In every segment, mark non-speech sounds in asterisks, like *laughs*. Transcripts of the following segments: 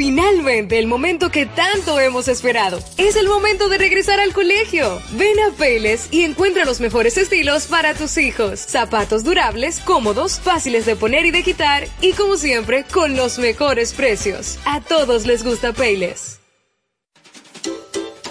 Finalmente, el momento que tanto hemos esperado. Es el momento de regresar al colegio. Ven a Payless y encuentra los mejores estilos para tus hijos. Zapatos durables, cómodos, fáciles de poner y de quitar y como siempre, con los mejores precios. A todos les gusta Payless.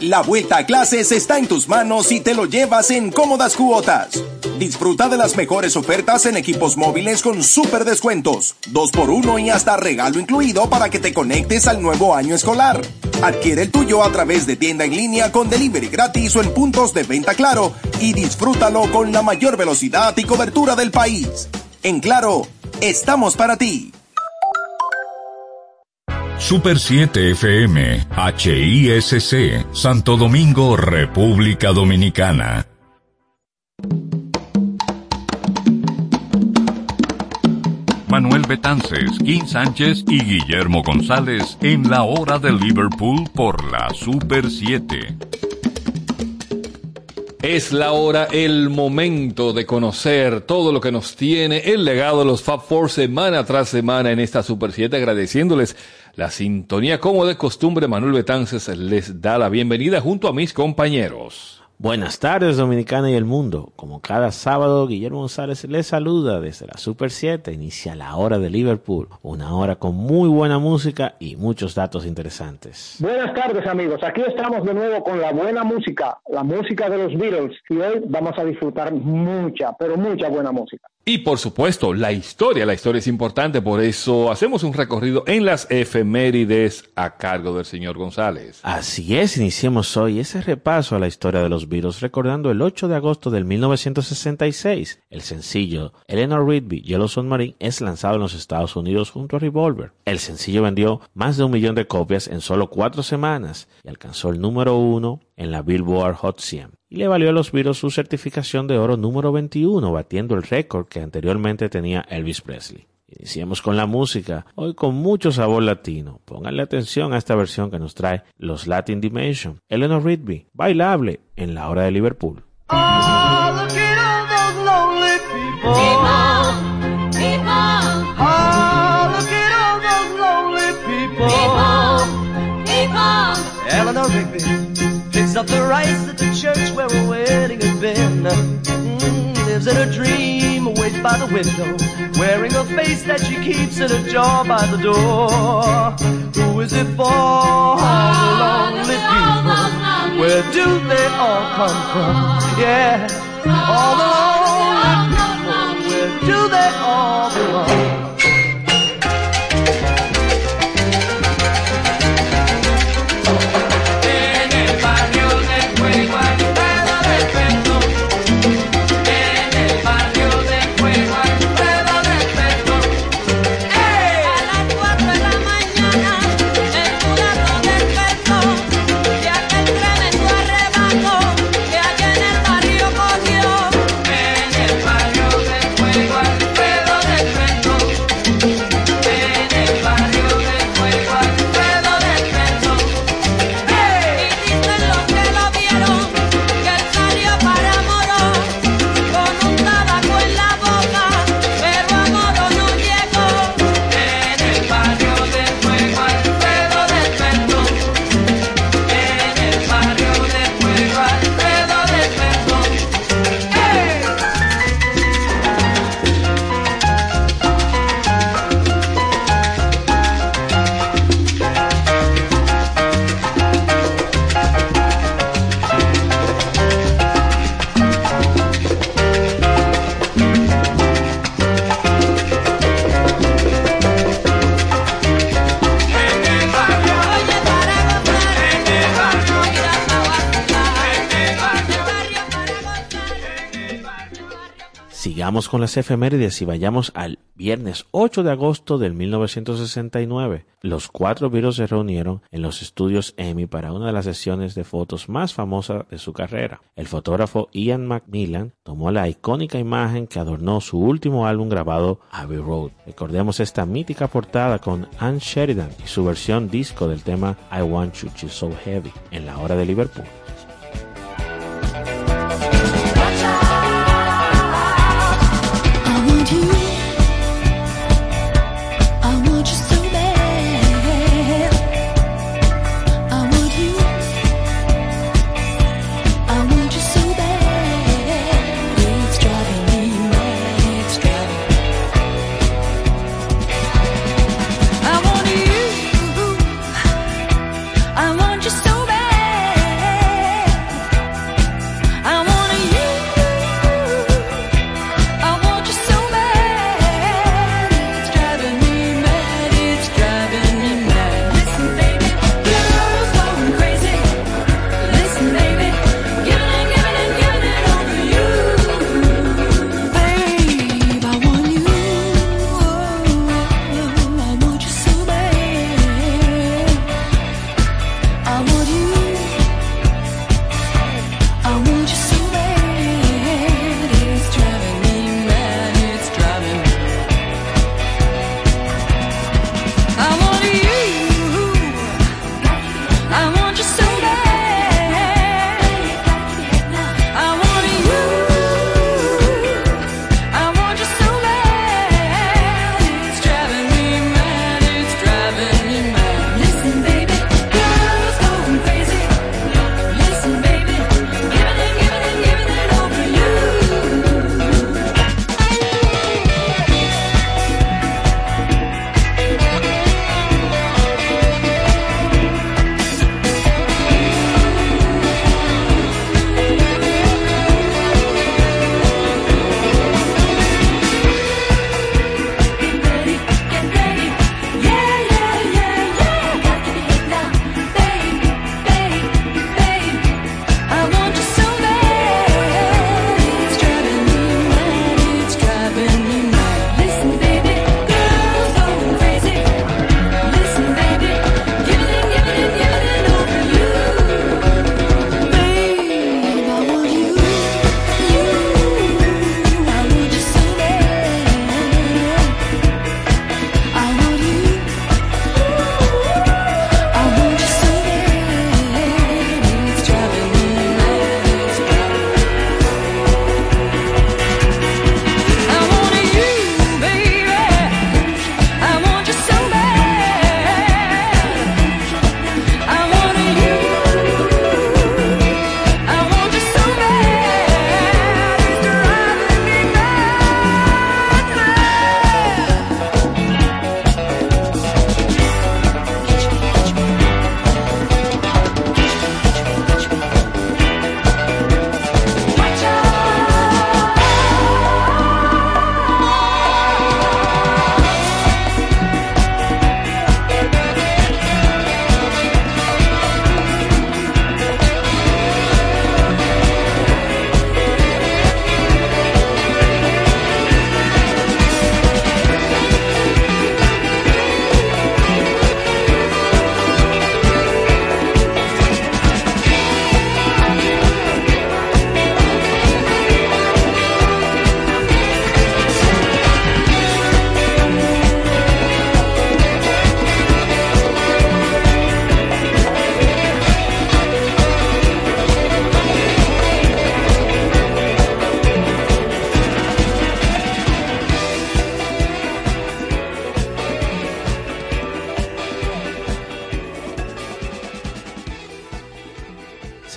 La vuelta a clases está en tus manos y te lo llevas en cómodas cuotas. Disfruta de las mejores ofertas en equipos móviles con super descuentos, 2x1 y hasta regalo incluido para que te conectes al nuevo año escolar. Adquiere el tuyo a través de tienda en línea con delivery gratis o en puntos de venta claro y disfrútalo con la mayor velocidad y cobertura del país. En claro, estamos para ti. Super 7 FM, HISC, Santo Domingo, República Dominicana. Manuel Betances, Kim Sánchez y Guillermo González en la hora de Liverpool por la Super 7. Es la hora, el momento de conocer todo lo que nos tiene el legado de los Fab Four semana tras semana en esta Super 7, agradeciéndoles la sintonía como de costumbre. Manuel Betances les da la bienvenida junto a mis compañeros. Buenas tardes, Dominicana y el mundo. Como cada sábado, Guillermo González les saluda desde la Super 7. Inicia la hora de Liverpool, una hora con muy buena música y muchos datos interesantes. Buenas tardes, amigos. Aquí estamos de nuevo con la buena música, la música de los Beatles. Y hoy vamos a disfrutar mucha, pero mucha buena música. Y por supuesto, la historia. La historia es importante, por eso hacemos un recorrido en las efemérides a cargo del señor González. Así es, iniciemos hoy ese repaso a la historia de los Beatles recordando el 8 de agosto del 1966. El sencillo Eleanor Rigby Yellow Submarine es lanzado en los Estados Unidos junto a Revolver. El sencillo vendió más de un millón de copias en solo cuatro semanas y alcanzó el número uno en la Billboard Hot 100 y le valió a los Beatles su certificación de oro número 21, batiendo el récord que anteriormente tenía Elvis Presley. Iniciemos con la música, hoy con mucho sabor latino. Pónganle atención a esta versión que nos trae los Latin Dimension, Eleanor Rigby, bailable en la hora de Liverpool. Eleanor Rigby picks up the rice at the church where a wedding has been. Mm, lives in a dream, waits by the window, wearing a face that she keeps in a jar by the door. Who is it for? All the lonely people. Where do they all come from? Yeah, all the lonely people. Where do they all belong? Con las efemérides y vayamos al viernes 8 de agosto del 1969. Los cuatro virus se reunieron en los estudios Emmy para una de las sesiones de fotos más famosas de su carrera. El fotógrafo Ian Macmillan tomó la icónica imagen que adornó su último álbum grabado Abbey Road. Recordemos esta mítica portada con Anne Sheridan y su versión disco del tema I Want You to So Heavy en la hora de Liverpool.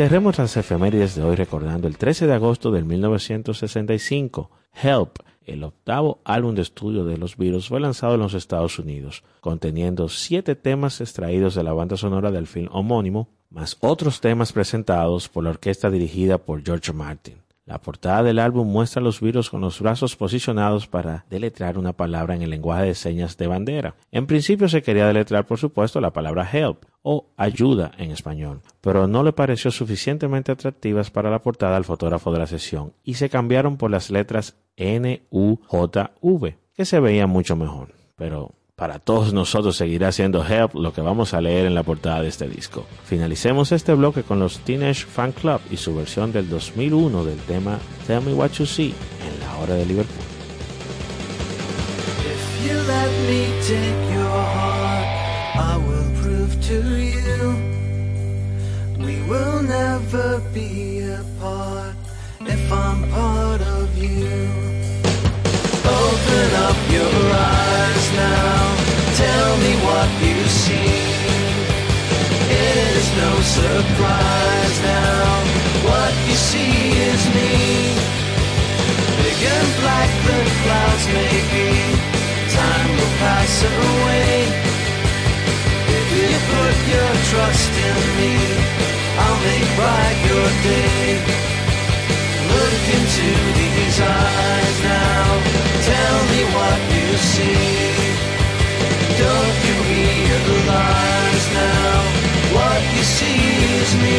Cerremos las efemérides de hoy recordando el 13 de agosto de 1965. Help, el octavo álbum de estudio de los Beatles, fue lanzado en los Estados Unidos, conteniendo siete temas extraídos de la banda sonora del film homónimo, más otros temas presentados por la orquesta dirigida por George Martin. La portada del álbum muestra a los virus con los brazos posicionados para deletrar una palabra en el lenguaje de señas de bandera. En principio se quería deletrar, por supuesto, la palabra help o ayuda en español, pero no le pareció suficientemente atractivas para la portada al fotógrafo de la sesión y se cambiaron por las letras N-U-J-V, que se veía mucho mejor. Pero para todos nosotros seguirá siendo Help lo que vamos a leer en la portada de este disco. Finalicemos este bloque con los Teenage Fan Club y su versión del 2001 del tema Tell Me What You See en la hora de Liverpool. Open up your eyes now, tell me what you see. It is no surprise now, what you see is me. Big and black the clouds may be, time will pass away. If you put your trust in me, I'll make bright your day. Look into these eyes now, tell me what you see. Don't you realize now, what you see is me.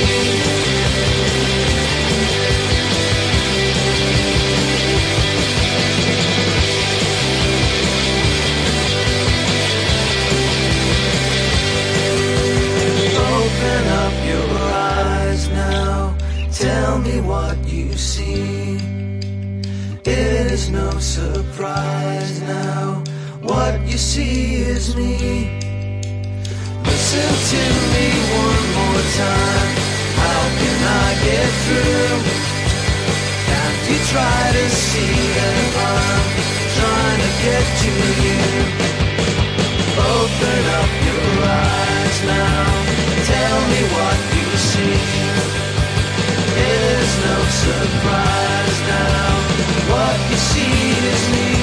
Tell me what you see. It is no surprise now. What you see is me. Listen to me one more time. How can I get through? Can't you try to see that I'm trying to get to you? Open up your eyes now. Tell me what you see. No surprise now. What you see is me.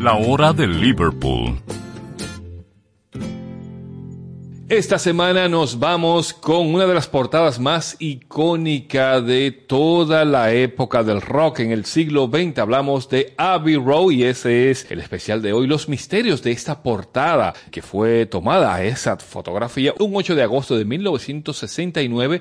La hora de Liverpool. Esta semana nos vamos con una de las portadas más icónicas de toda la época del rock en el siglo XX. Hablamos de Abbey Road y ese es el especial de hoy, los misterios de esta portada que fue tomada esa fotografía un 8 de agosto de 1969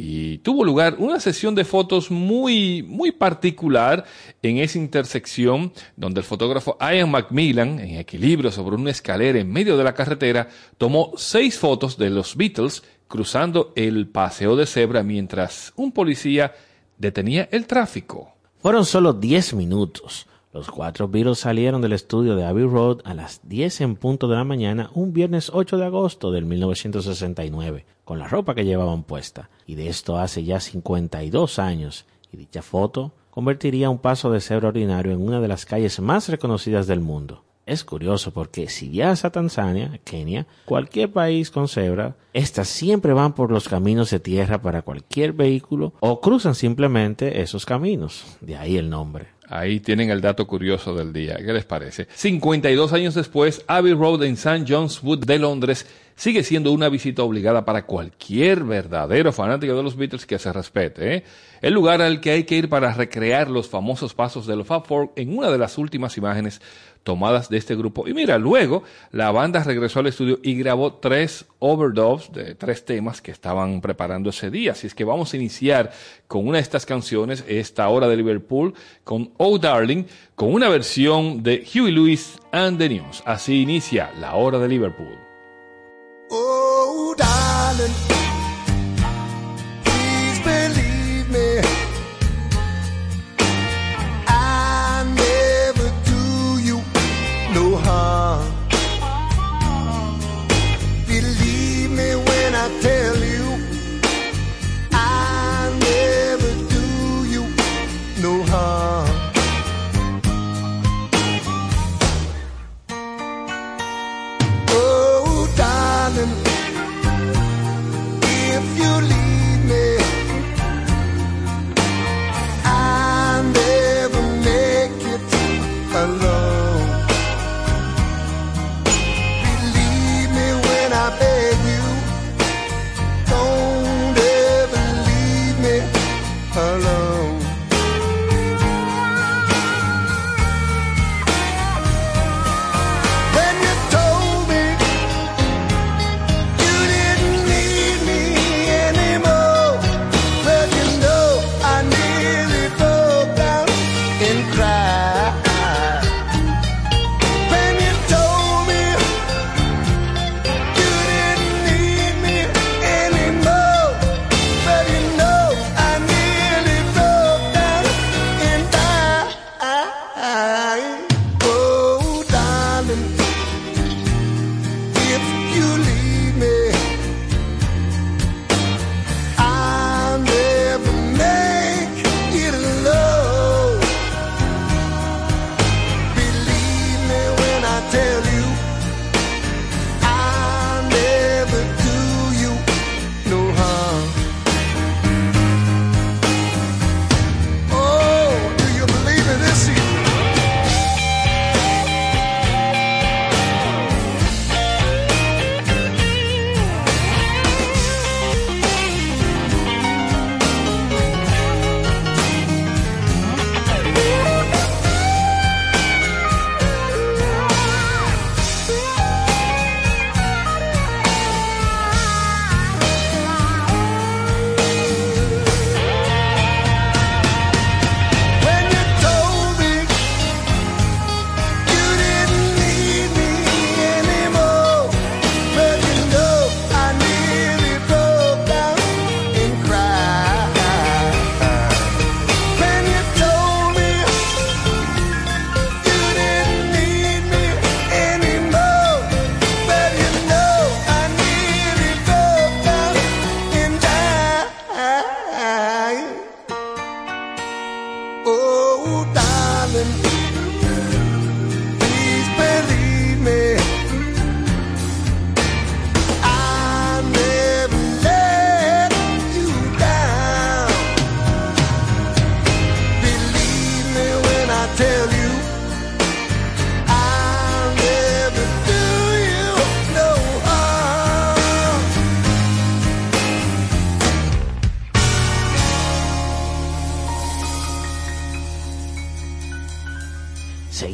y tuvo lugar una sesión de fotos muy, muy particular en esa intersección donde el fotógrafo Ian Macmillan, en equilibrio sobre una escalera en medio de la carretera, tomó seis fotos de los Beatles cruzando el paseo de cebra mientras un policía detenía el tráfico. Fueron solo 10 minutos. Los cuatro Beatles salieron del estudio de Abbey Road a las 10 en punto de la mañana un viernes 8 de agosto del 1969, con la ropa que llevaban puesta. Y de esto hace ya 52 años. Y dicha foto convertiría un paso de cebra ordinario en una de las calles más reconocidas del mundo. Es curioso porque si viajas a Tanzania, Kenia, cualquier país con cebra, estas siempre van por los caminos de tierra para cualquier vehículo o cruzan simplemente esos caminos. De ahí el nombre. Ahí tienen el dato curioso del día. ¿Qué les parece? 52 años después, Abbey Road en St. John's Wood de Londres sigue siendo una visita obligada para cualquier verdadero fanático de los Beatles que se respete. ¿eh? El lugar al que hay que ir para recrear los famosos pasos de los Fab Four en una de las últimas imágenes tomadas de este grupo. Y mira, luego la banda regresó al estudio y grabó tres overdubs de tres temas que estaban preparando ese día. Así es que vamos a iniciar con una de estas canciones, esta hora de Liverpool, con Oh Darling, con una versión de Huey Lewis and the News. Así inicia la hora de Liverpool. Oh, darling,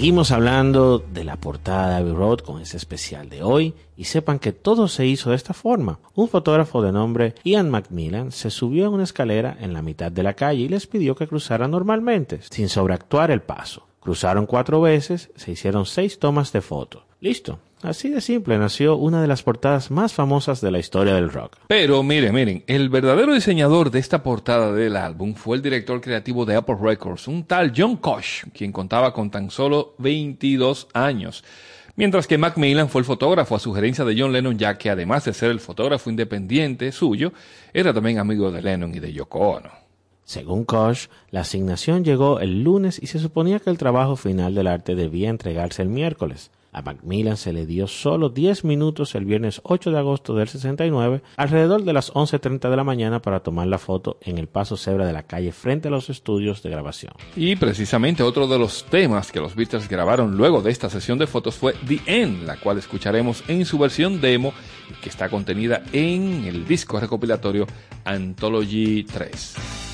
Seguimos hablando de la portada de Abbey Road con ese especial de hoy y sepan que todo se hizo de esta forma. Un fotógrafo de nombre Ian Macmillan se subió en una escalera en la mitad de la calle y les pidió que cruzaran normalmente, sin sobreactuar el paso. Cruzaron cuatro veces, se hicieron seis tomas de foto. Listo. Así de simple nació una de las portadas más famosas de la historia del rock. Pero miren, miren, el verdadero diseñador de esta portada del álbum fue el director creativo de Apple Records, un tal John Koch, quien contaba con tan solo 22 años. Mientras que Macmillan fue el fotógrafo a sugerencia de John Lennon, ya que además de ser el fotógrafo independiente suyo, era también amigo de Lennon y de Yoko Ono. Según Koch, la asignación llegó el lunes y se suponía que el trabajo final del arte debía entregarse el miércoles. A Macmillan se le dio solo 10 minutos el viernes 8 de agosto del 69, alrededor de las 11.30 de la mañana, para tomar la foto en el paso cebra de la calle frente a los estudios de grabación. Y precisamente otro de los temas que los Beatles grabaron luego de esta sesión de fotos fue The End, la cual escucharemos en su versión demo, que está contenida en el disco recopilatorio Anthology 3.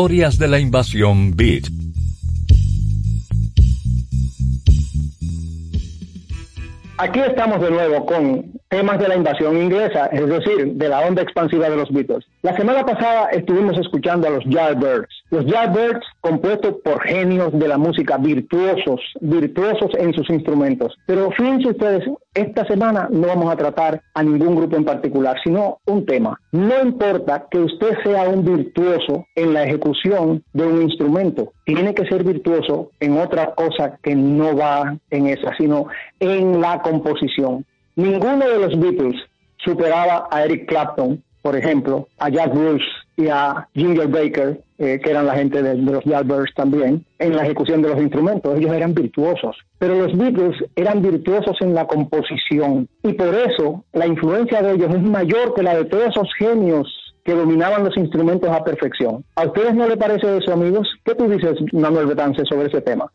Historias de la invasión Beat. Aquí estamos de nuevo con temas de la invasión inglesa, es decir, de la onda expansiva de los Beatles. La semana pasada estuvimos escuchando a los Yardbirds. Los Yardbirds compuestos por genios de la música, virtuosos, virtuosos en sus instrumentos. Pero fíjense ustedes, esta semana no vamos a tratar a ningún grupo en particular, sino un tema. No importa que usted sea un virtuoso en la ejecución de un instrumento, tiene que ser virtuoso en otra cosa que no va en esa, sino en la composición. Ninguno de los Beatles superaba a Eric Clapton, por ejemplo, a Jack Bruce y a Ginger Baker, eh, que eran la gente de, de los Yardbirds también, en la ejecución de los instrumentos. Ellos eran virtuosos. Pero los Beatles eran virtuosos en la composición. Y por eso la influencia de ellos es mayor que la de todos esos genios que dominaban los instrumentos a perfección. ¿A ustedes no le parece eso, amigos? ¿Qué tú dices, Manuel Betance, sobre ese tema?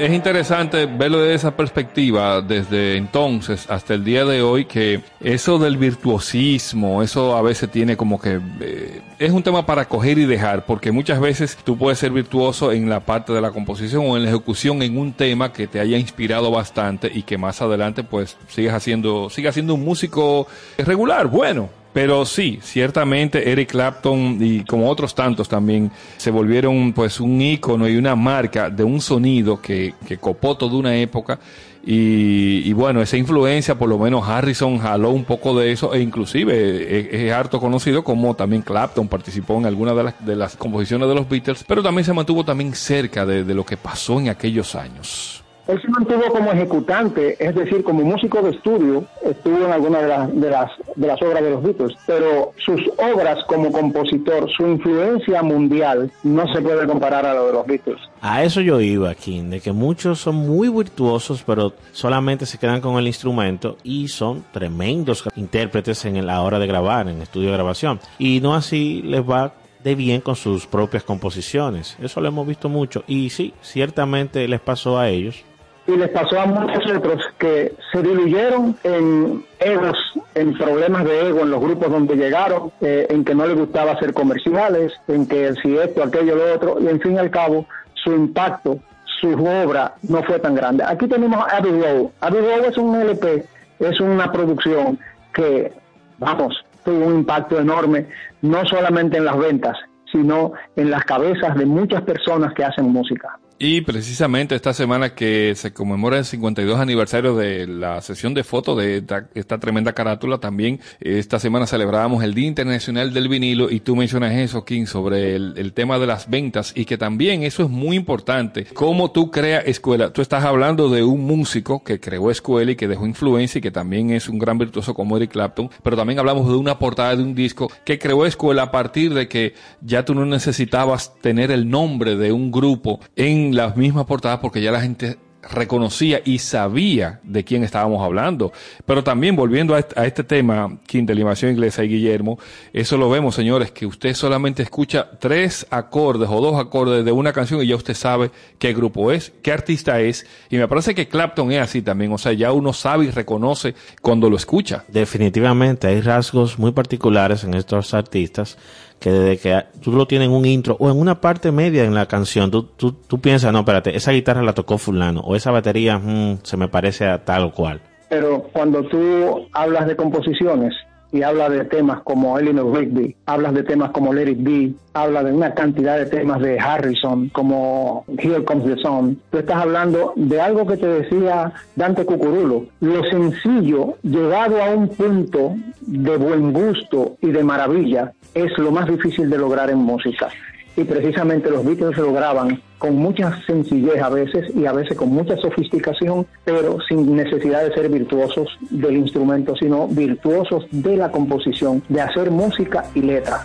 Es interesante verlo desde esa perspectiva, desde entonces hasta el día de hoy, que eso del virtuosismo, eso a veces tiene como que... eh, es un tema para coger y dejar, porque muchas veces tú puedes ser virtuoso en la parte de la composición o en la ejecución en un tema que te haya inspirado bastante y que más adelante pues sigas haciendo, sigas siendo un músico regular, bueno, pero sí, ciertamente Eric Clapton y como otros tantos también se volvieron pues un ícono y una marca de un sonido que, que copó toda una época y, y bueno, esa influencia por lo menos Harrison jaló un poco de eso e inclusive es, harto conocido como también Clapton participó en algunas de las, de las composiciones de los Beatles, pero también se mantuvo también cerca de lo que pasó en aquellos años. Él se mantuvo como ejecutante, es decir, como músico de estudio, estuvo en algunas de las, de las, de las obras de los Beatles, pero sus obras como compositor, su influencia mundial, no se puede comparar a lo de los Beatles. A eso yo iba, King, de que muchos son muy virtuosos, pero solamente se quedan con el instrumento y son tremendos intérpretes en la hora de grabar, en estudio de grabación. Y no así les va de bien con sus propias composiciones. Eso lo hemos visto mucho. Y sí, ciertamente les pasó a ellos. Y les pasó a muchos otros que se diluyeron en egos, en problemas de ego en los grupos donde llegaron, eh, en que no les gustaba hacer comerciales, en que si esto, aquello, lo otro, y en fin y al cabo, su impacto, su obra no fue tan grande. Aquí tenemos a Abbey Road. Abbey Road es un LP, es una producción que, vamos, tuvo un impacto enorme, no solamente en las ventas, sino en las cabezas de muchas personas que hacen música. Y precisamente esta semana que se conmemora el 52 aniversario de la sesión de fotos de esta, tremenda carátula, también esta semana celebrábamos el Día Internacional del Vinilo y tú mencionas eso, King, sobre el, tema de las ventas y que también eso es muy importante. Cómo tú creas escuela. Tú estás hablando de un músico que creó escuela y que dejó influencia y que también es un gran virtuoso como Eric Clapton, pero también hablamos de una portada de un disco que creó escuela a partir de que ya tú no necesitabas tener el nombre de un grupo en las mismas portadas porque ya la gente reconocía y sabía de quién estábamos hablando. Pero también volviendo a este, tema, Kim, de inglesa y Guillermo, eso lo vemos, señores, que usted solamente escucha tres acordes o dos acordes de una canción y ya usted sabe qué grupo es, qué artista es. Y me parece que Clapton es así también, o sea, ya uno sabe y reconoce cuando lo escucha. Definitivamente hay rasgos muy particulares en estos artistas que desde que tú lo tienes en un intro o en una parte media en la canción, tú, tú, tú piensas, no, espérate, esa guitarra la tocó fulano o esa batería mm, se me parece a tal o cual. Pero cuando tú hablas de composiciones, y habla de temas como Eleanor Rigby, hablas de temas como Let It Be, habla de una cantidad de temas de Harrison como Here Comes the Sun. Tú estás hablando de algo que te decía Dante Cucurulo, lo sencillo llegado a un punto de buen gusto y de maravilla es lo más difícil de lograr en música y precisamente los Beatles lo graban con mucha sencillez a veces y a veces con mucha sofisticación, pero sin necesidad de ser virtuosos del instrumento, sino virtuosos de la composición, de hacer música y letra.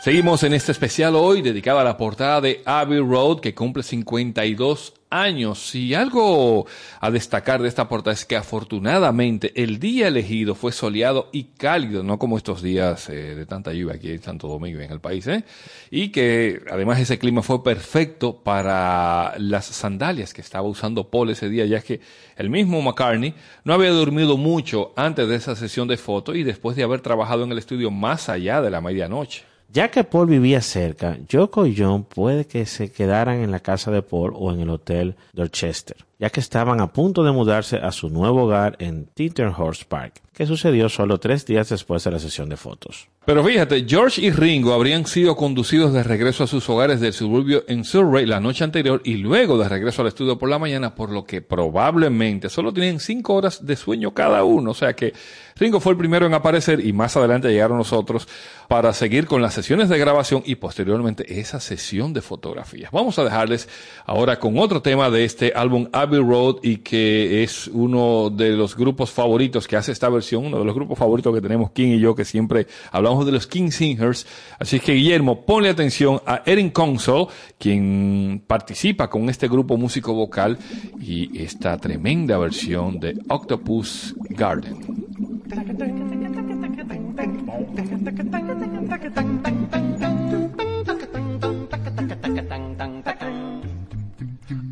Seguimos en este especial hoy dedicado a la portada de Abbey Road que cumple 52 años. Y algo a destacar de esta portada es que afortunadamente el día elegido fue soleado y cálido, no como estos días eh, de tanta lluvia aquí en Santo Domingo en el país, ¿eh? Y que además ese clima fue perfecto para las sandalias que estaba usando Paul ese día, ya que el mismo McCartney no había dormido mucho antes de esa sesión de fotos y después de haber trabajado en el estudio más allá de la medianoche. Ya que Paul vivía cerca, Yoko y John puede que se quedaran en la casa de Paul o en el hotel Dorchester, ya que estaban a punto de mudarse a su nuevo hogar en Tinterhorse Park, que sucedió solo tres días después de la sesión de fotos. Pero fíjate, George y Ringo habrían sido conducidos de regreso a sus hogares del suburbio en Surrey la noche anterior y luego de regreso al estudio por la mañana, por lo que probablemente solo tenían cinco horas de sueño cada uno. O sea que Ringo fue el primero en aparecer y más adelante llegaron nosotros para seguir con las sesiones de grabación y posteriormente esa sesión de fotografías. Vamos a dejarles ahora con otro tema de este álbum Abbey Road y que es uno de los grupos favoritos que hace esta versión, uno de los grupos favoritos que tenemos King y yo que siempre hablamos de los King Singers. Así que Guillermo, ponle atención a Erin Console, quien participa con este grupo músico vocal y esta tremenda versión de Octopus Garden.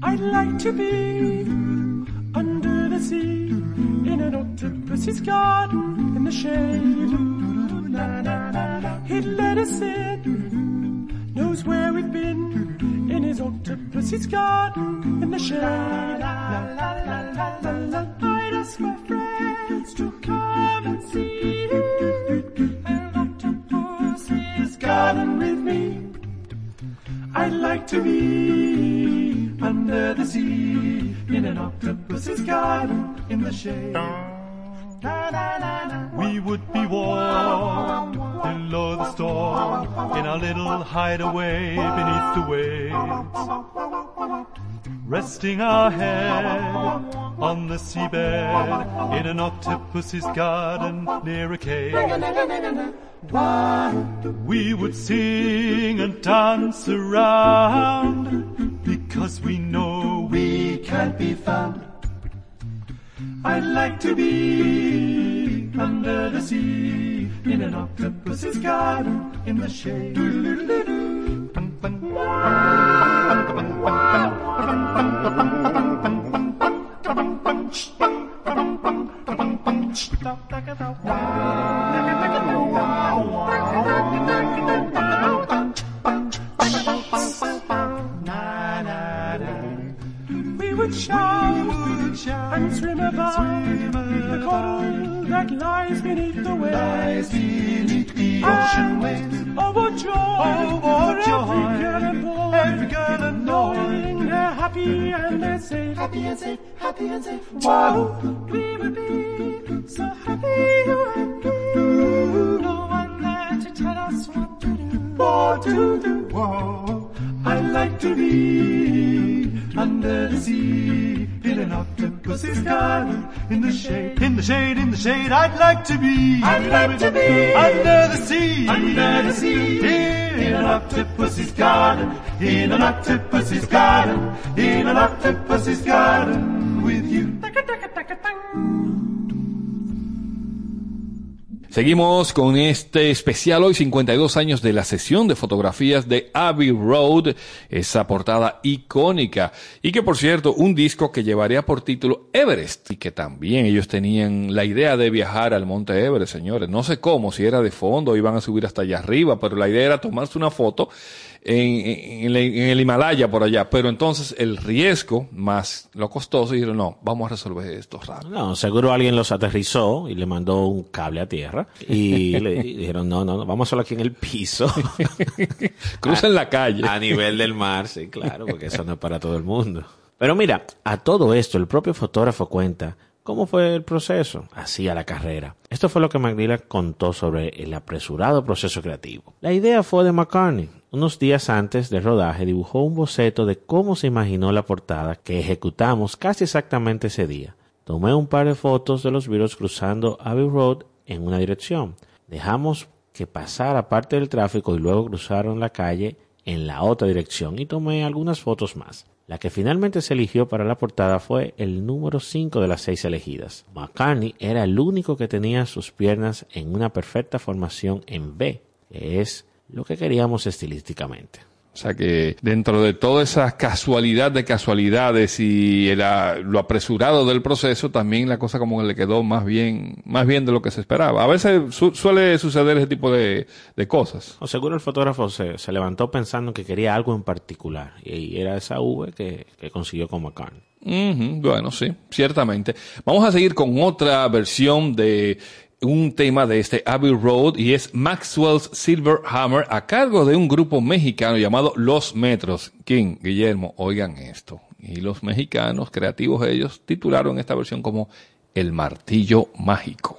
I'd like to be under the sea in an octopus's garden in the shade. He'd let us in, knows where we've been in his octopus's garden in the shade. I'd ask my friends to come and see an octopus's garden with me. I'd like to be under the sea in an octopus's garden in the shade. We would be warm below the storm in our little hideaway beneath the waves. Resting our head on the seabed in an octopus's garden near a cave. We would sing and dance around because we know we can't be found. I'd like to be under the sea in an octopus's garden in the shade. Would shout and swim about the coral that lies beneath the waves. beneath the ocean waves. Oh, what joy! Oh, what joy. Every girl and boy, Every girl and knowing they're happy and they're safe. Happy and safe, happy and safe. Wow, we would be so happy me. No one there to tell us what to do. What to do. Whoa. I'd like to be under the sea in an octopus's garden in the shade. In the shade, in the shade, I'd like to be. I'd like to be under the sea. under the sea In an octopus's garden, in an octopus's garden, in an octopus's garden with you. Seguimos con este especial hoy 52 años de la sesión de fotografías de Abbey Road, esa portada icónica y que por cierto un disco que llevaría por título Everest y que también ellos tenían la idea de viajar al monte Everest, señores. No sé cómo, si era de fondo iban a subir hasta allá arriba, pero la idea era tomarse una foto en, en- en el- en el Himalaya por allá. Pero entonces el riesgo más lo costoso y dijeron, no, vamos a resolver esto rápido. No, seguro alguien los aterrizó y le mandó un cable a tierra y *laughs* le dijeron, no, no, no, vamos solo aquí en el piso. *laughs* Cruzan la calle. A nivel del mar, sí, claro, porque eso no es para todo el mundo. Pero mira, a todo esto el propio fotógrafo cuenta cómo fue el proceso, así a la carrera. Esto fue lo que McNeil contó sobre el apresurado proceso creativo. La idea fue de McCartney. Unos días antes del rodaje dibujó un boceto de cómo se imaginó la portada que ejecutamos casi exactamente ese día. Tomé un par de fotos de los Beatles cruzando Abbey Road en una dirección. Dejamos que pasara parte del tráfico y luego cruzaron la calle en la otra dirección y tomé algunas fotos más. La que finalmente se eligió para la portada fue el número 5 de las seis elegidas. McCartney era el único que tenía sus piernas en una perfecta formación en B, que es lo que queríamos estilísticamente. sea que dentro de toda esa casualidad de casualidades y era lo apresurado del proceso, también la cosa como que le quedó más bien, más bien de lo que se esperaba. A veces su- suele suceder ese tipo de, de cosas. O seguro el fotógrafo se, se levantó pensando que quería algo en particular y era esa V que, que consiguió con McCartney. Ujú, bueno, sí, ciertamente. Vamos a seguir con otra versión de un tema de este Abbey Road y es Maxwell's Silver Hammer a cargo de un grupo mexicano llamado Los Metros. King, Guillermo, oigan esto. Y los mexicanos, creativos ellos, titularon esta versión como El Martillo Mágico.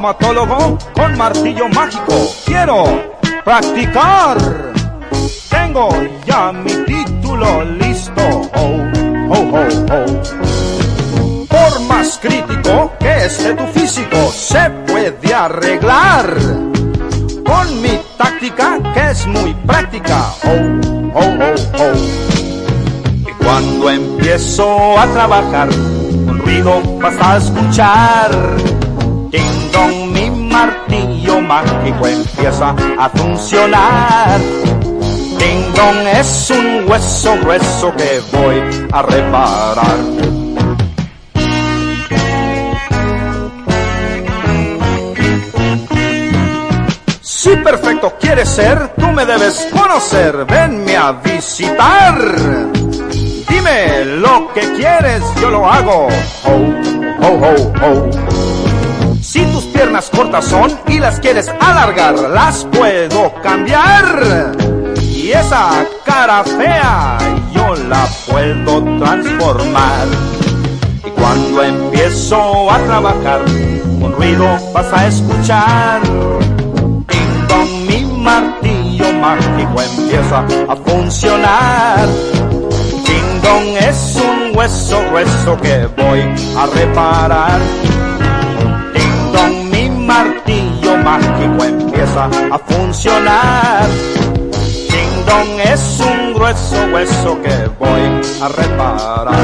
Traumatólogo con martillo mágico. Quiero practicar. Tengo ya mi título listo. Oh, oh, oh, oh. Por más crítico que esté tu físico, se puede arreglar. Con mi táctica que es muy práctica. Oh, oh, oh, oh. Y cuando empiezo a trabajar, un ruido vas a escuchar. Ding dong, mi martillo mágico empieza a funcionar. Ding dong es un hueso grueso que voy a reparar. Si perfecto quieres ser, tú me debes conocer. Venme a visitar. Dime lo que quieres, yo lo hago. Oh, oh, oh, oh. Piernas cortas son y las quieres alargar, las puedo cambiar. Y esa cara fea yo la puedo transformar. Y cuando empiezo a trabajar, un ruido vas a escuchar. Ding dong, mi martillo mágico empieza a funcionar. Dong es un hueso grueso que voy a reparar. Mágico empieza a funcionar. Ding dong es un grueso hueso que voy a reparar.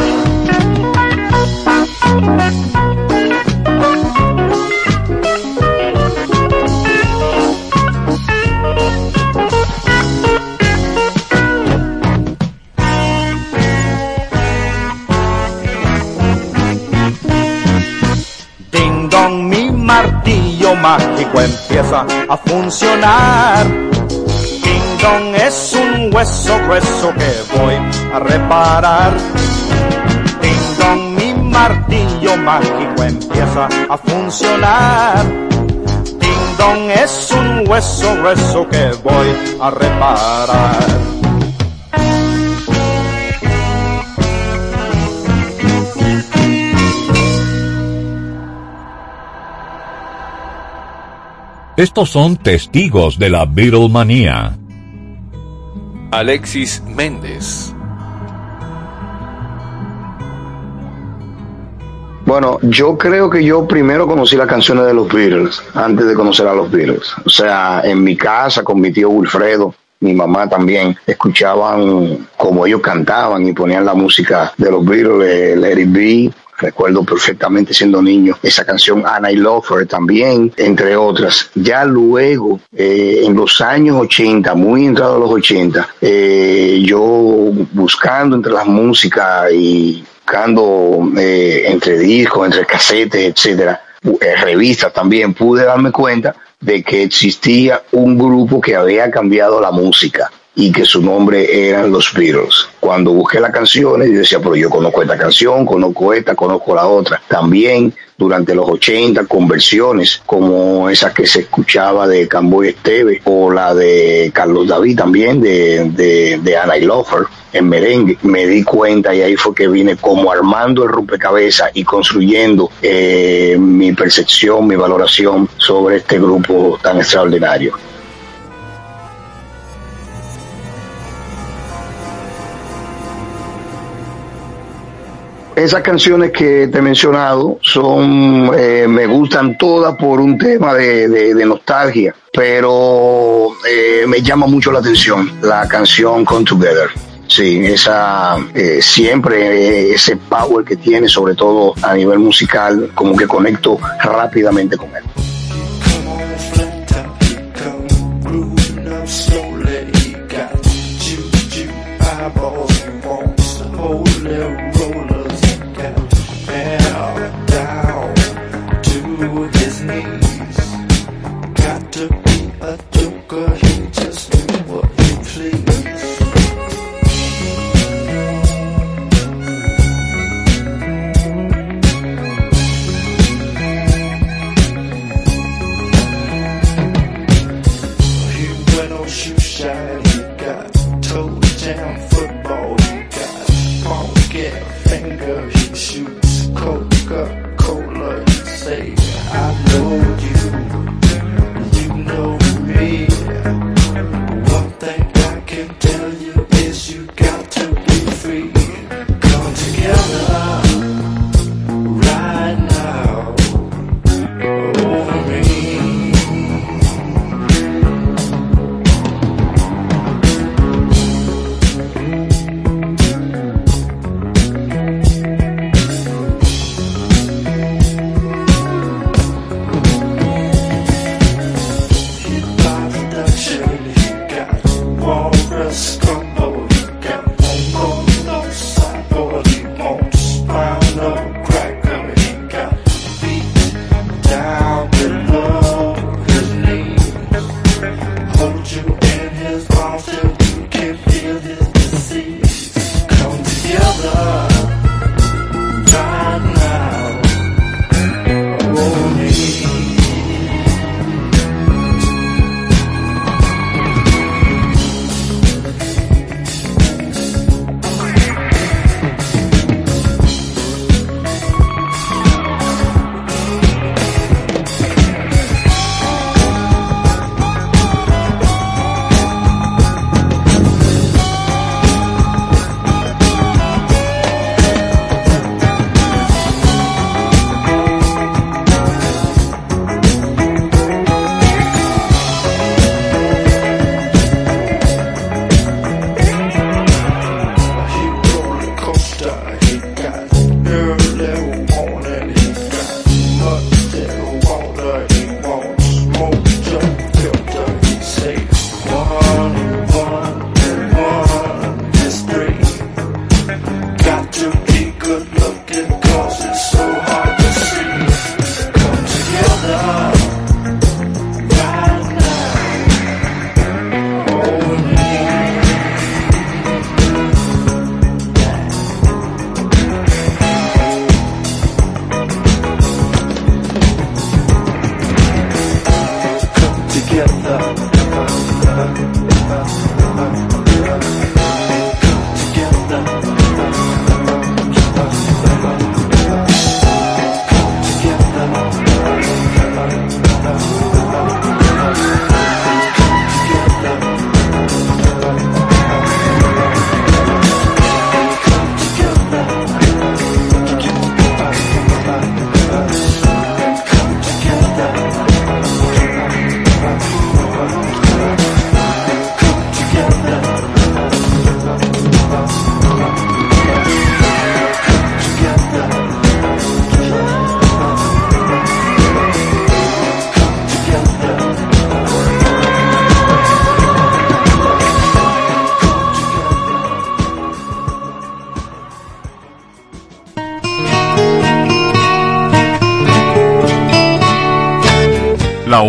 Mágico empieza a funcionar. Ding dong es un hueso grueso que voy a reparar. Dong, mi martillo mágico empieza a funcionar. Dong es un hueso grueso que voy a reparar. Estos son testigos de la Beatlemanía. Alexis Méndez. Bueno, yo creo que yo primero conocí las canciones de los Beatles antes de conocer a los Beatles. O sea, en mi casa con mi tío Wilfredo, mi mamá también, escuchaban como ellos cantaban y ponían la música de los Beatles, eh, It Be. Recuerdo perfectamente siendo niño esa canción Anna I Love Her también, entre otras. Ya luego, eh, en los años 80, muy entrado a los 80, eh, yo buscando entre las músicas y buscando eh, entre discos, entre casetes, etcétera, eh, revistas también, pude darme cuenta de que existía un grupo que había cambiado la música y que su nombre eran los Beatles. Cuando busqué las canciones, yo decía, pero yo conozco esta canción, conozco esta, conozco la otra. También durante los 80 con versiones como esa que se escuchaba de Camboy Esteve o la de Carlos David también de, de, de Anna en merengue. Me di cuenta y ahí fue que vine como armando el rompecabezas y construyendo eh, mi percepción, mi valoración sobre este grupo tan extraordinario. Esas canciones que te he mencionado son, eh, me gustan todas por un tema de, nostalgia, pero eh, me llama mucho la atención la canción Come Together. Sí, esa eh, siempre eh, ese power que tiene, sobre todo a nivel musical, como que conecto rápidamente con él. A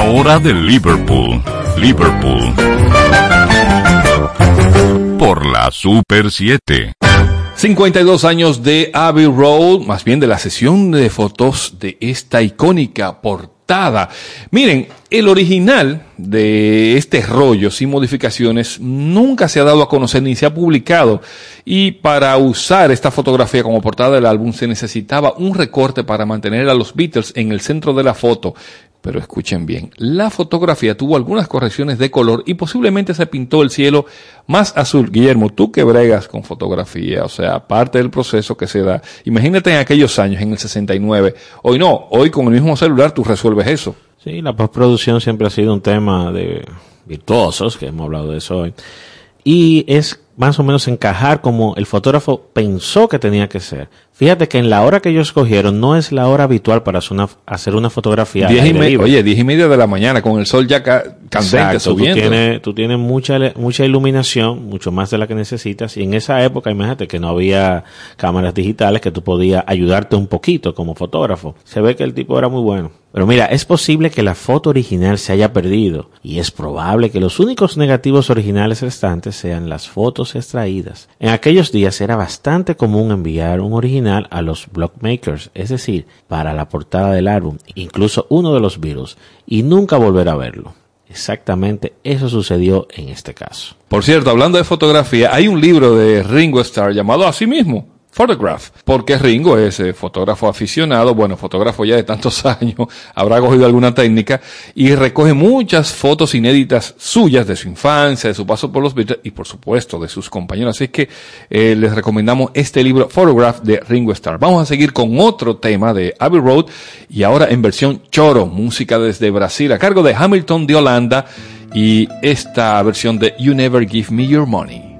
Hora de Liverpool. Liverpool. Por la Super 7. 52 años de Abbey Road, más bien de la sesión de fotos de esta icónica portada. Miren, el original de este rollo sin modificaciones nunca se ha dado a conocer ni se ha publicado y para usar esta fotografía como portada del álbum se necesitaba un recorte para mantener a los Beatles en el centro de la foto. Pero escuchen bien, la fotografía tuvo algunas correcciones de color y posiblemente se pintó el cielo más azul. Guillermo, tú que bregas con fotografía, o sea, parte del proceso que se da. Imagínate en aquellos años, en el 69. Hoy no, hoy con el mismo celular tú resuelves eso. Sí, la postproducción siempre ha sido un tema de virtuosos, que hemos hablado de eso hoy. Y es más o menos encajar como el fotógrafo pensó que tenía que ser. Fíjate que en la hora que ellos escogieron no es la hora habitual para hacer una, hacer una fotografía. Diez y me- oye, diez y media de la mañana con el sol ya ca- candente Exacto, tú subiendo. tienes, tú tienes mucha, mucha iluminación, mucho más de la que necesitas. Y en esa época, imagínate que no había cámaras digitales que tú podías ayudarte un poquito como fotógrafo. Se ve que el tipo era muy bueno. Pero mira, es posible que la foto original se haya perdido. Y es probable que los únicos negativos originales restantes sean las fotos extraídas. En aquellos días era bastante común enviar un original a los blockmakers, es decir, para la portada del álbum, incluso uno de los virus, y nunca volver a verlo. Exactamente eso sucedió en este caso. Por cierto, hablando de fotografía, hay un libro de Ringo Starr llamado así mismo, Photograph, porque Ringo es fotógrafo aficionado, bueno, fotógrafo ya de tantos *laughs* años, habrá cogido alguna técnica y recoge muchas fotos inéditas suyas de su infancia, de su paso por los Beatles y por supuesto de sus compañeros. Así que eh, les recomendamos este libro Photograph de Ringo Starr. Vamos a seguir con otro tema de Abbey Road y ahora en versión choro, música desde Brasil, a cargo de Hamilton de Holanda y esta versión de You Never Give Me Your Money.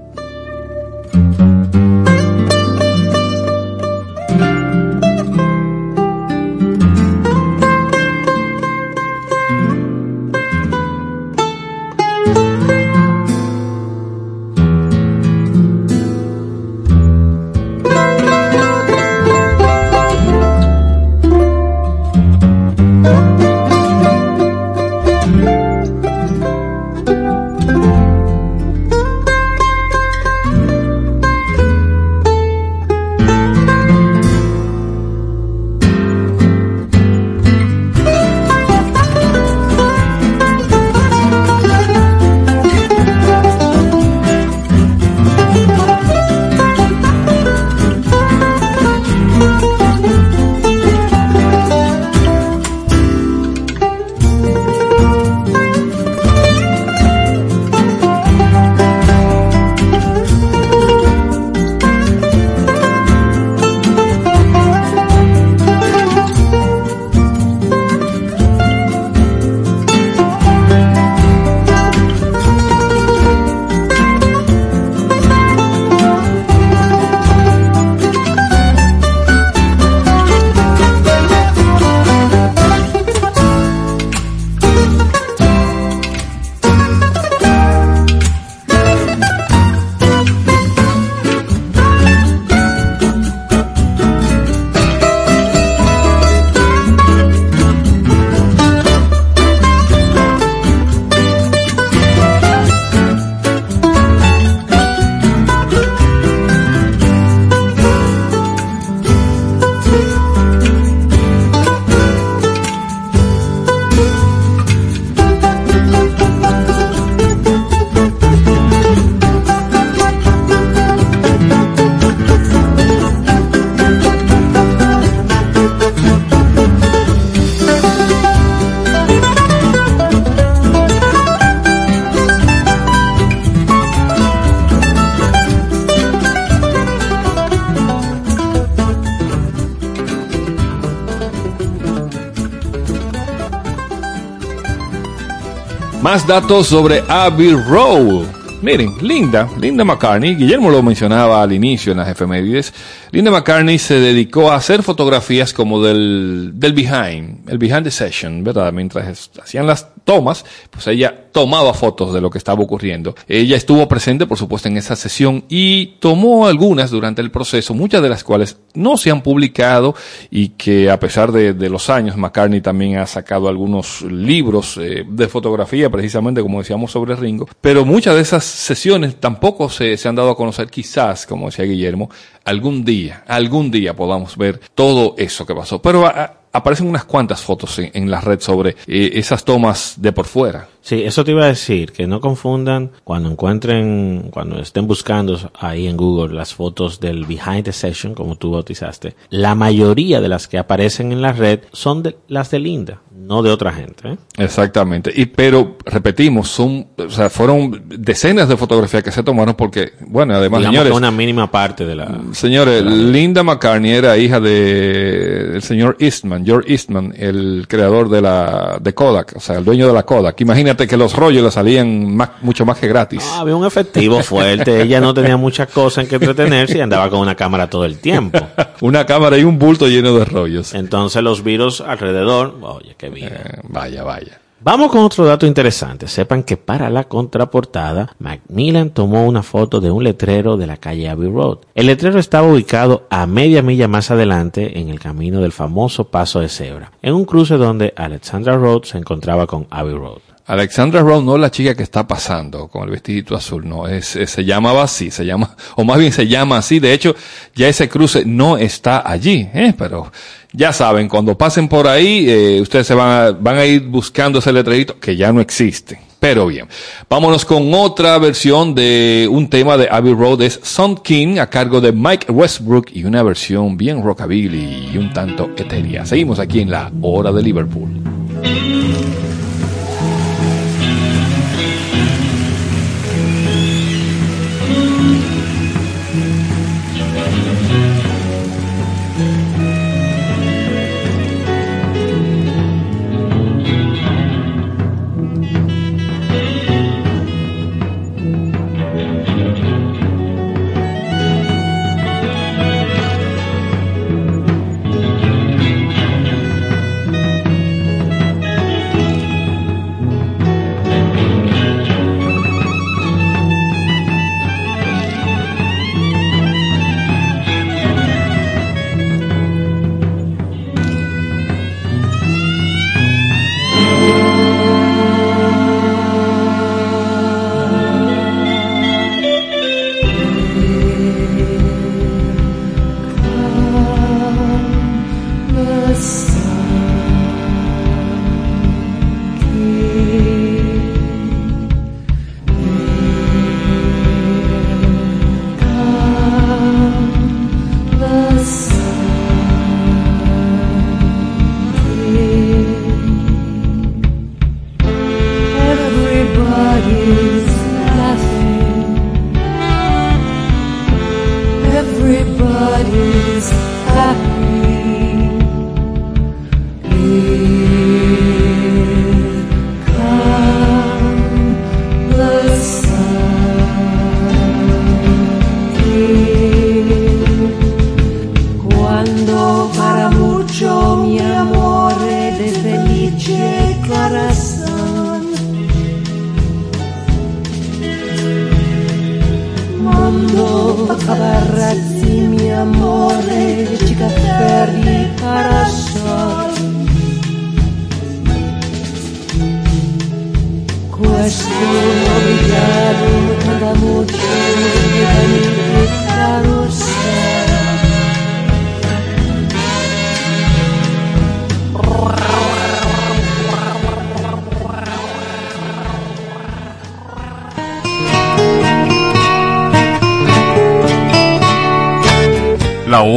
Más datos sobre Abbey Road. Miren, Linda, Linda McCartney, Guillermo lo mencionaba al inicio en las efemérides, Linda McCartney se dedicó a hacer fotografías como del, del behind, el behind the session, ¿verdad? Mientras hacían las tomas, pues ella tomaba fotos de lo que estaba ocurriendo. Ella estuvo presente, por supuesto, en esa sesión y tomó algunas durante el proceso, muchas de las cuales no se han publicado y que a pesar de, los años, McCartney también ha sacado algunos libros eh, de fotografía, precisamente como decíamos sobre Ringo, pero muchas de esas sesiones tampoco se, se han dado a conocer, quizás, como decía Guillermo, algún día, algún día podamos ver todo eso que pasó. Pero a, aparecen unas cuantas fotos en, la red sobre eh, esas tomas de por fuera. Sí, eso te iba a decir, que no confundan cuando encuentren, cuando estén buscando ahí en Google las fotos del behind the session, como tú bautizaste. La mayoría de las que aparecen en la red son de, las de Linda, no de otra gente. ¿eh? Exactamente. Y pero repetimos, son, o sea, fueron decenas de fotografías que se tomaron porque, bueno, además, Digamos señores, que una mínima parte de la... señores, Linda McCartney era hija de el señor Eastman, George Eastman, el creador de la de Kodak, o sea, el dueño de la Kodak. Imagínate que los rollos le salían más, mucho más que gratis. Ah, había un efectivo fuerte, ella no tenía muchas cosas en que entretenerse y andaba con una cámara todo el tiempo. *laughs* Una cámara y un bulto lleno de rollos. Entonces los virus alrededor, oye, qué Eh, vaya, vaya. Vamos con otro dato interesante. Sepan que para la contraportada, Macmillan tomó una foto de un letrero de la calle Abbey Road. El letrero estaba ubicado a media milla más adelante en el camino del famoso paso de cebra, en un cruce donde Alexandra Road se encontraba con Abbey Road. Alexandra Rowe no es la chica que está pasando con el vestidito azul, no, es- se llamaba así, se llama, o más bien se llama así, de hecho, ya ese cruce no está allí, ¿eh? pero ya saben, cuando pasen por ahí, eh, ustedes se van a, van a ir buscando ese letrerito que ya no existe. Pero bien, vámonos con otra versión de un tema de Abbey Road, es Sun King a cargo de Mike Westbrook y una versión bien rockabilly y un tanto etérea. Seguimos aquí en la hora de Liverpool.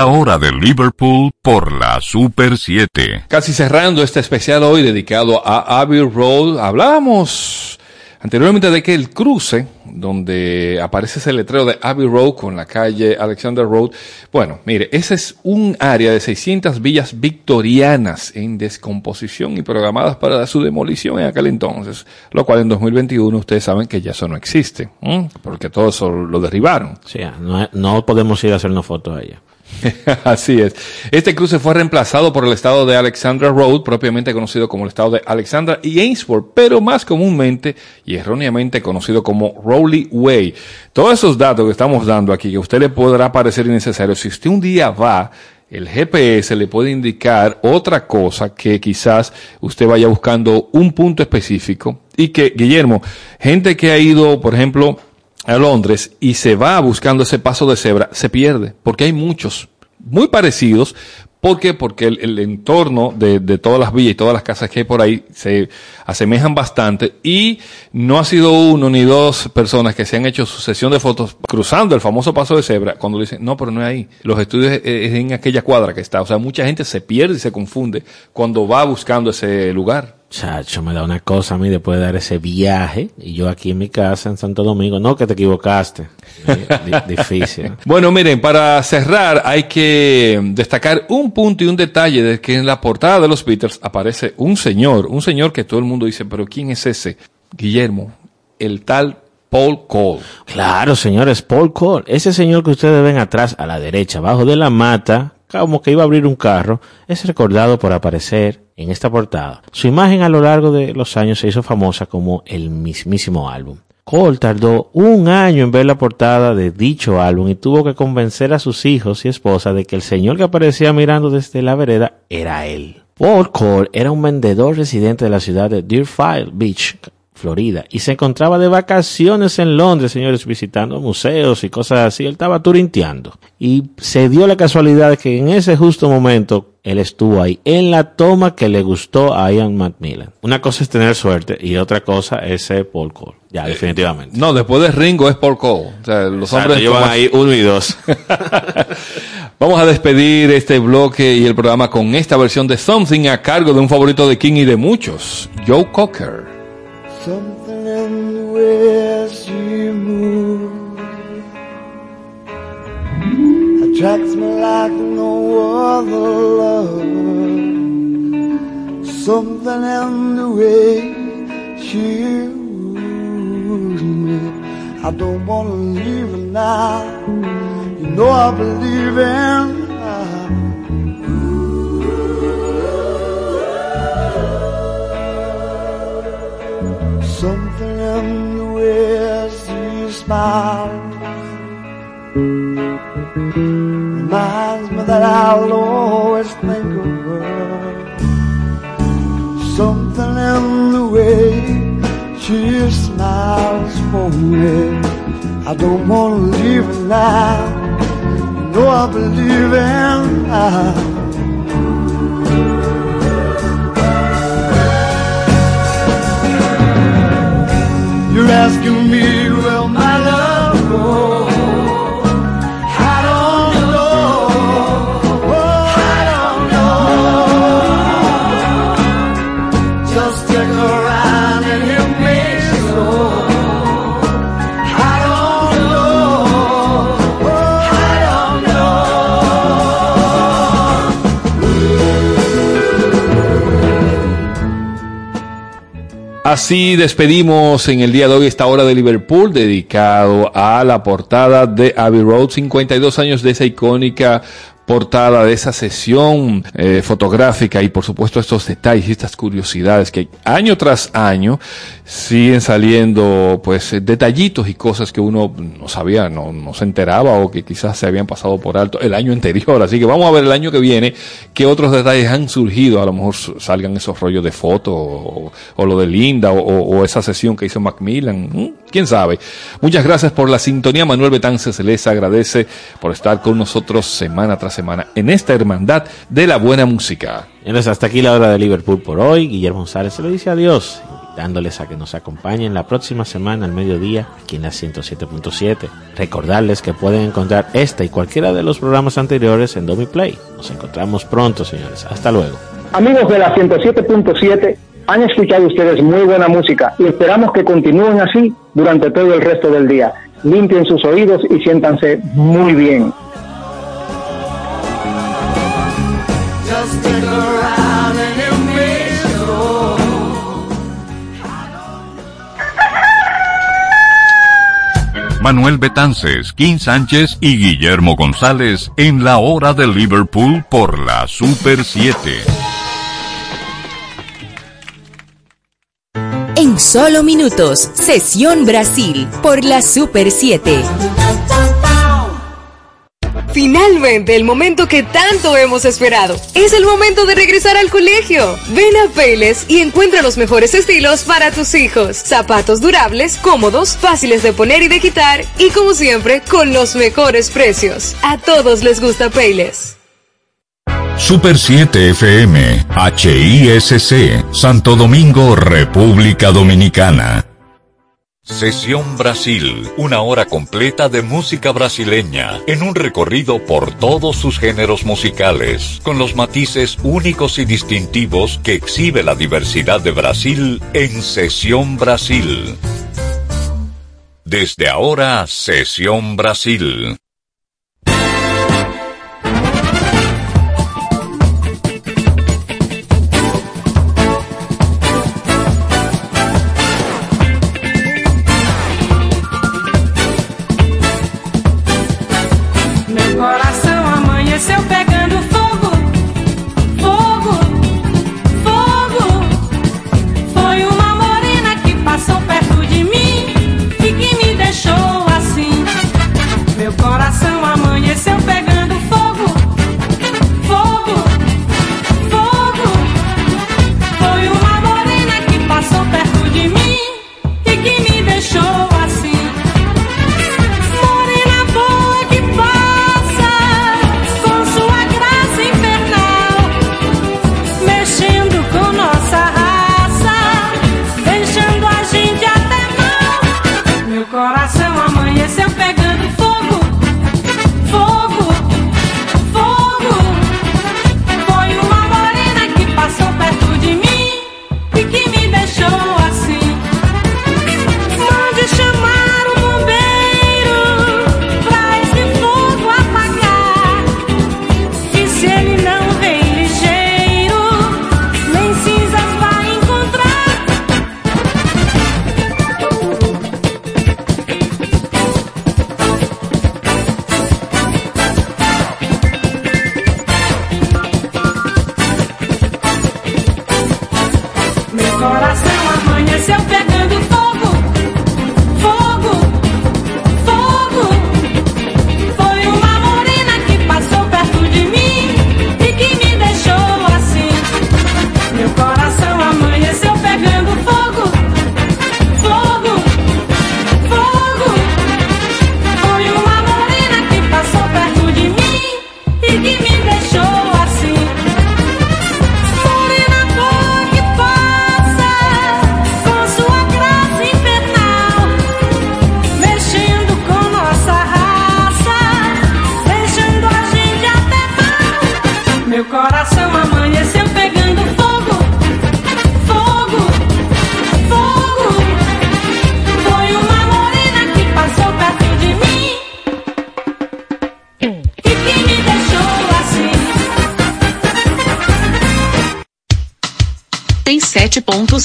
La hora de Liverpool por la Super 7. Casi cerrando este especial hoy dedicado a Abbey Road, hablábamos anteriormente de que el cruce donde aparece ese letrero de Abbey Road con la calle Alexander Road, bueno, mire, ese es un área de 600 villas victorianas en descomposición y programadas para su demolición en aquel entonces, lo cual en 2021 ustedes saben que ya eso no existe, porque todo eso lo derribaron. Sí, no, no podemos ir a hacernos fotos a ella. *laughs* Así es. Este cruce fue reemplazado por el estado de Alexandra Road, propiamente conocido como el estado de Alexandra y Ainsworth, pero más comúnmente y erróneamente conocido como Rowley Way. Todos esos datos que estamos dando aquí, que a usted le podrá parecer innecesario, si usted un día va, el GPS le puede indicar otra cosa que quizás usted vaya buscando un punto específico y que, Guillermo, gente que ha ido, por ejemplo, a Londres y se va buscando ese paso de cebra, se pierde, porque hay muchos muy parecidos. ¿Por qué? Porque el, el entorno de, de, todas las villas y todas las casas que hay por ahí se asemejan bastante y no ha sido uno ni dos personas que se han hecho su sesión de fotos cruzando el famoso paso de cebra cuando dicen, no, pero no es ahí. Los estudios es, es en aquella cuadra que está. O sea, mucha gente se pierde y se confunde cuando va buscando ese lugar. Chacho, me da una cosa a mí después de dar ese viaje y yo aquí en mi casa en Santo Domingo. No, que te equivocaste. *laughs* Difícil. bueno, miren, para cerrar hay que destacar un punto y un detalle de que en la portada de los Beatles aparece un señor, un señor que todo el mundo dice, pero ¿quién es ese? Guillermo, el tal Paul Cole. Claro, señores, Paul Cole. Ese señor que ustedes ven atrás, a la derecha, abajo de la mata, como que iba a abrir un carro, es recordado por aparecer en esta portada. Su imagen a lo largo de los años se hizo famosa como el mismísimo álbum. Cole tardó un año en ver la portada de dicho álbum y tuvo que convencer a sus hijos y esposa de que el señor que aparecía mirando desde la vereda era él. Paul Cole era un vendedor residente de la ciudad de Deerfield Beach, Florida, y se encontraba de vacaciones en Londres, señores, visitando museos y cosas así. Él estaba turinteando. Y se dio la casualidad que en ese justo momento él estuvo ahí, en la toma que le gustó a Ian Macmillan. Una cosa es tener suerte y otra cosa es ser Paul Cole. Ya, eh, definitivamente. No, después de Ringo es Paul Cole. O sea, los Exacto, hombres llevan ahí uno y dos. *laughs* Vamos a despedir este bloque y el programa con esta versión de Something a cargo de un favorito de King y de muchos, Joe Cocker. Something in the way she moves attracts me like no other love. Something in the way she moves me. I don't wanna leave now. You know I believe in her. The way she smiles reminds me that I'll always think of her. Something in the way she smiles for me. I don't wanna leave her now. You know I believe in her. Asking me, will my love grow? Así despedimos en el día de hoy esta hora de Liverpool dedicado a la portada de Abbey Road, 52 años de esa icónica portada de esa sesión eh, fotográfica y por supuesto estos detalles y estas curiosidades que año tras año siguen saliendo pues eh, detallitos y cosas que uno no sabía, no, no se enteraba o que quizás se habían pasado por alto el año anterior. Así que vamos a ver el año que viene qué otros detalles han surgido. A lo mejor salgan esos rollos de foto o, lo de Linda o, esa sesión que hizo Macmillan. ¿Quién sabe? Muchas gracias por la sintonía. Manuel Betance se les agradece por estar con nosotros semana tras semana en esta hermandad de la buena música. Señores, hasta aquí la hora de Liverpool por hoy. Guillermo González se lo dice adiós, invitándoles a que nos acompañen la próxima semana al mediodía aquí en la 107.7. Recordarles que pueden encontrar esta y cualquiera de los programas anteriores en Domi Play. Nos encontramos pronto, señores. Hasta luego. Amigos de la 107.7, han escuchado ustedes muy buena música y esperamos que continúen así durante todo el resto del día. Limpien sus oídos y siéntanse muy bien. Just Manuel Betances, Kim Sánchez y Guillermo González en la hora de Liverpool por la Super 7. En solo minutos, Sesión Brasil por la Super 7. Finalmente, el momento que tanto hemos esperado. Es el momento de regresar al colegio. Ven a Payless y encuentra los mejores estilos para tus hijos. Zapatos durables, cómodos, fáciles de poner y de quitar y como siempre, con los mejores precios. A todos les gusta Payless. Super 7 FM, HISC, Santo Domingo, República Dominicana. Sesión Brasil, una hora completa de música brasileña, en un recorrido por todos sus géneros musicales, con los matices únicos y distintivos que exhibe la diversidad de Brasil en Sesión Brasil. Desde ahora, Sesión Brasil.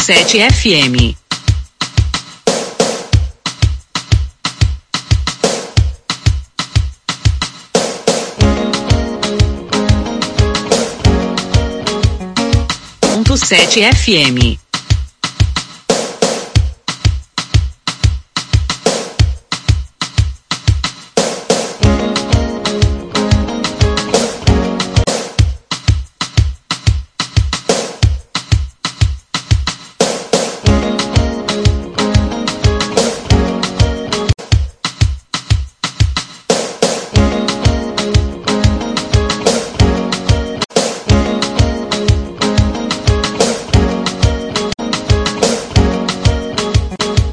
97.7 FM. Sete FM.